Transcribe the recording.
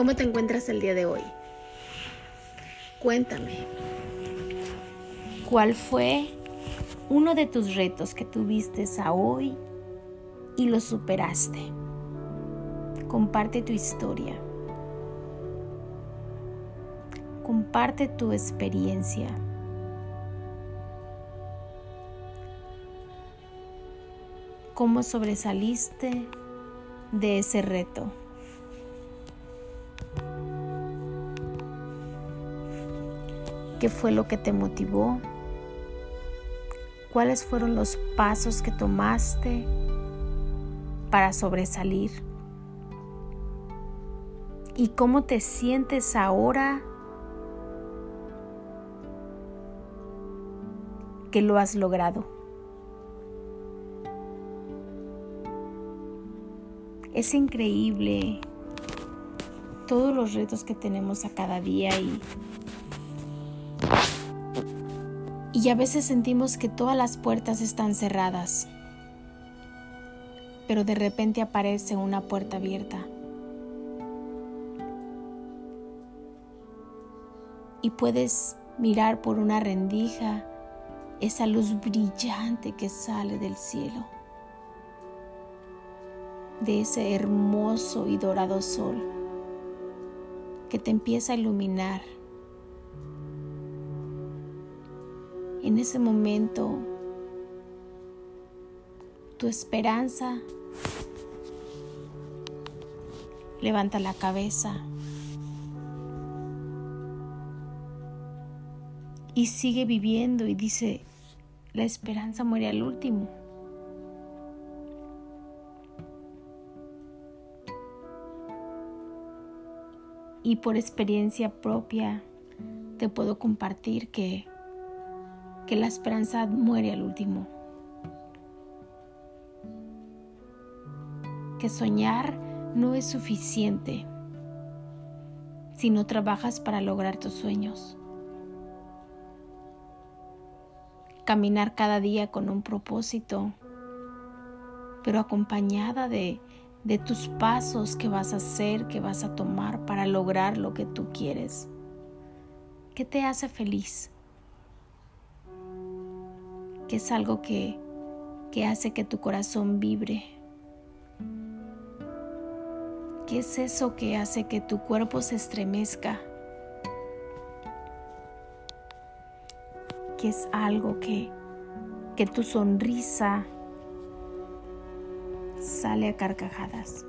¿Cómo te encuentras el día de hoy? Cuéntame. ¿Cuál fue uno de tus retos que tuviste hoy y lo superaste? Comparte tu historia. Comparte tu experiencia. ¿Cómo sobresaliste de ese reto? ¿Qué fue lo que te motivó? ¿Cuáles fueron los pasos que tomaste para sobresalir? ¿Y cómo te sientes ahora que lo has logrado? Es increíble todos los retos que tenemos a cada día y y a veces sentimos que todas las puertas están cerradas, pero de repente aparece una puerta abierta. Y puedes mirar por una rendija esa luz brillante que sale del cielo, de ese hermoso y dorado sol que te empieza a iluminar En ese momento, tu esperanza levanta la cabeza y sigue viviendo y dice, la esperanza muere al último. Y por experiencia propia te puedo compartir que que la esperanza muere al último. Que soñar no es suficiente si no trabajas para lograr tus sueños. Caminar cada día con un propósito, pero acompañada de, de tus pasos que vas a hacer, que vas a tomar para lograr lo que tú quieres. ¿Qué te hace feliz? Que es algo que, que hace que tu corazón vibre. ¿Qué es eso que hace que tu cuerpo se estremezca? ¿Qué es algo que, que tu sonrisa sale a carcajadas?